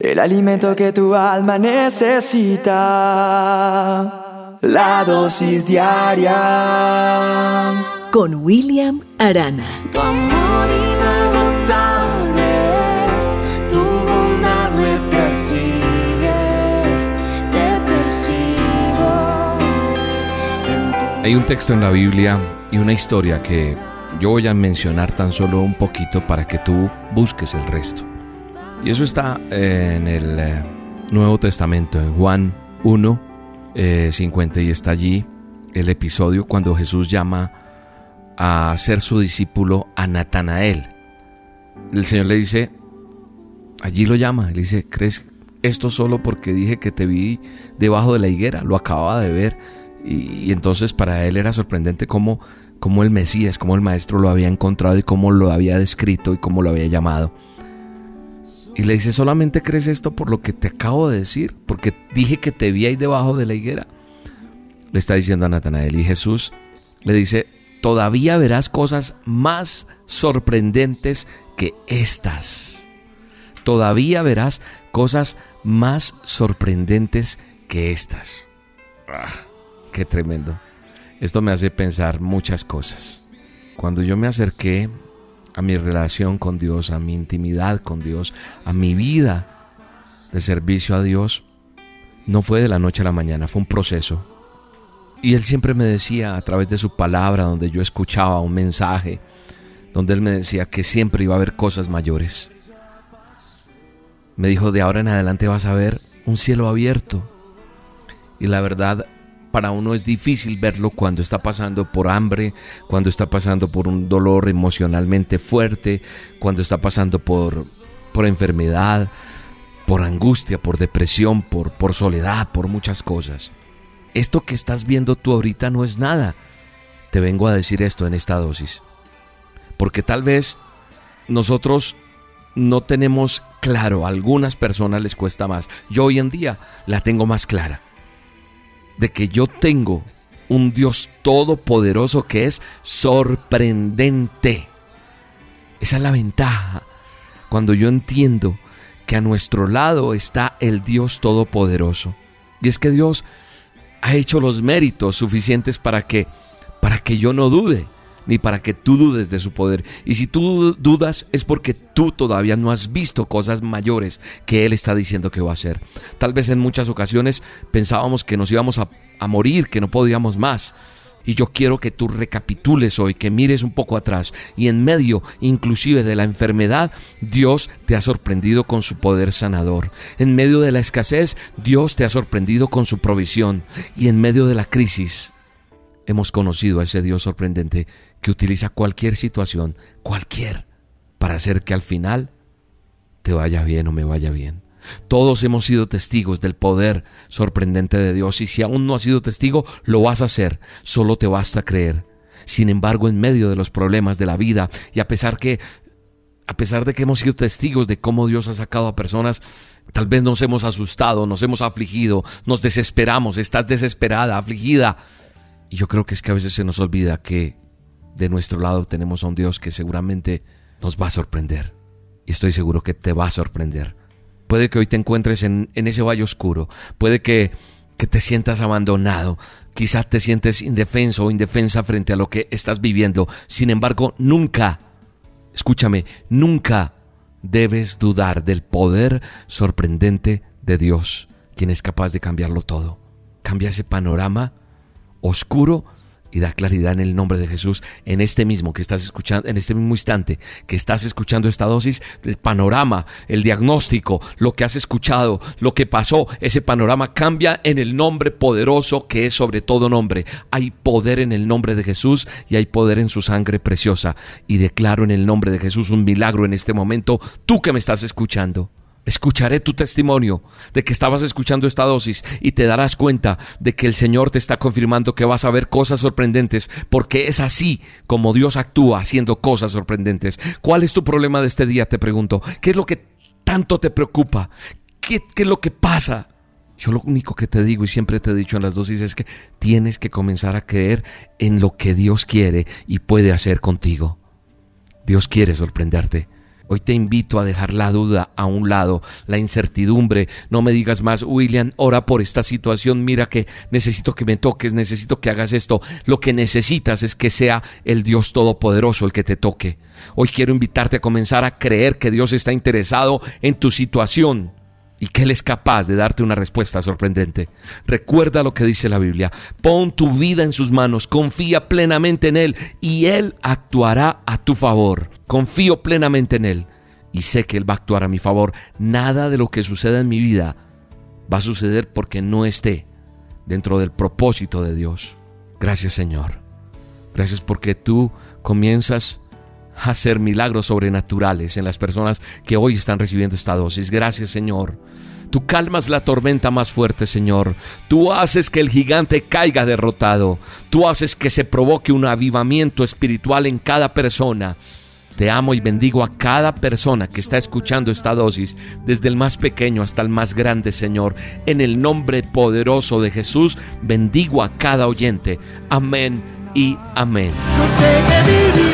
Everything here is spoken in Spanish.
El alimento que tu alma necesita. La dosis diaria. Con William Arana. Tu amor inagotable es, tu bondad me persigue, te persigo. Hay un texto en la Biblia y una historia que yo voy a mencionar tan solo un poquito para que tú busques el resto. Y eso está eh, en el eh, Nuevo Testamento, en Juan 1, 50, eh, y está allí el episodio cuando Jesús llama a ser su discípulo a Natanael. El Señor le dice, allí lo llama, le dice, ¿crees esto solo porque dije que te vi debajo de la higuera? Lo acababa de ver. Y, entonces para él era sorprendente cómo, cómo el Mesías, cómo el Maestro lo había encontrado y cómo lo había descrito y cómo lo había llamado. Y le dice, ¿solamente crees esto por lo que te acabo de decir? Porque dije que te vi ahí debajo de la higuera. Le está diciendo a Natanael. Y Jesús le dice, todavía verás cosas más sorprendentes que estas. Todavía verás cosas más sorprendentes que estas. Ah, qué tremendo. Esto me hace pensar muchas cosas. Cuando yo me acerqué a mi relación con Dios, a mi intimidad con Dios, a mi vida de servicio a Dios, no fue de la noche a la mañana, fue un proceso. Y Él siempre me decía a través de su palabra, donde yo escuchaba un mensaje, donde Él me decía que siempre iba a haber cosas mayores. Me dijo, de ahora en adelante vas a ver un cielo abierto. Y la verdad, para uno es difícil verlo cuando está pasando por hambre, cuando está pasando por un dolor emocionalmente fuerte, cuando está pasando por, por enfermedad, por angustia, por depresión, por, por soledad, por muchas cosas. Esto que estás viendo tú ahorita no es nada. Te vengo a decir esto en esta dosis. Porque tal vez nosotros no tenemos claro, a algunas personas les cuesta más. Yo hoy en día la tengo más clara de que yo tengo un Dios todopoderoso que es sorprendente. Esa es la ventaja. Cuando yo entiendo que a nuestro lado está el Dios todopoderoso. Y es que Dios ha hecho los méritos suficientes para que para que yo no dude ni para que tú dudes de su poder. Y si tú dudas es porque tú todavía no has visto cosas mayores que Él está diciendo que va a hacer. Tal vez en muchas ocasiones pensábamos que nos íbamos a, morir, que no podíamos más. Y yo quiero que tú recapitules hoy, que mires un poco atrás y en medio inclusive de la enfermedad, Dios te ha sorprendido con su poder sanador. En medio de la escasez, Dios te ha sorprendido con su provisión. Y en medio de la crisis, hemos conocido a ese Dios sorprendente que utiliza cualquier situación, cualquier, para hacer que al final te vaya bien o me vaya bien. Todos hemos sido testigos del poder sorprendente de Dios y si aún no has sido testigo, lo vas a hacer, solo te basta creer. Sin embargo, en medio de los problemas de la vida y a pesar que a pesar de que hemos sido testigos de cómo Dios ha sacado a personas, tal vez nos hemos asustado, nos hemos afligido, nos desesperamos, estás desesperada, afligida, y yo creo que es que a veces se nos olvida que de nuestro lado tenemos a un Dios que seguramente nos va a sorprender. Y estoy seguro que te va a sorprender. Puede que hoy te encuentres en, ese valle oscuro. Puede que, que te sientas abandonado. Quizás te sientes indefenso o indefensa frente a lo que estás viviendo. Sin embargo, nunca, escúchame, nunca debes dudar del poder sorprendente de Dios, quien es capaz de cambiarlo todo. Cambia ese panorama oscuro y da claridad en el nombre de Jesús en este mismo que estás escuchando, en este mismo instante que estás escuchando esta dosis, el panorama, el diagnóstico, lo que has escuchado, lo que pasó, ese panorama cambia en el nombre poderoso que es sobre todo nombre. Hay poder en el nombre de Jesús y hay poder en su sangre preciosa. Y declaro en el nombre de Jesús un milagro en este momento, tú que me estás escuchando. Escucharé tu testimonio de que estabas escuchando esta dosis y te darás cuenta de que el Señor te está confirmando que vas a ver cosas sorprendentes porque es así como Dios actúa haciendo cosas sorprendentes. ¿Cuál es tu problema de este día? Te pregunto. ¿Qué es lo que tanto te preocupa? ¿Qué, es lo que pasa? Yo lo único que te digo y siempre te he dicho en las dosis es que tienes que comenzar a creer en lo que Dios quiere y puede hacer contigo. Dios quiere sorprenderte. Hoy te invito a dejar la duda a un lado, la incertidumbre. No me digas más, William, ora por esta situación. Mira que necesito que me toques, necesito que hagas esto. Lo que necesitas es que sea el Dios Todopoderoso el que te toque. Hoy quiero invitarte a comenzar a creer que Dios está interesado en tu situación y que Él es capaz de darte una respuesta sorprendente. Recuerda lo que dice la Biblia. Pon tu vida en sus manos, confía plenamente en Él y Él actuará a tu favor. Confío plenamente en Él y sé que Él va a actuar a mi favor. Nada de lo que suceda en mi vida va a suceder porque no esté dentro del propósito de Dios. Gracias Señor. Gracias porque tú comienzas hacer milagros sobrenaturales en las personas que hoy están recibiendo esta dosis. Gracias Señor. Tú calmas la tormenta más fuerte, Señor. Tú haces que el gigante caiga derrotado. Tú haces que se provoque un avivamiento espiritual en cada persona. Te amo y bendigo a cada persona que está escuchando esta dosis, desde el más pequeño hasta el más grande, Señor. En el nombre poderoso de Jesús, bendigo a cada oyente. Amén y amén. Yo sé que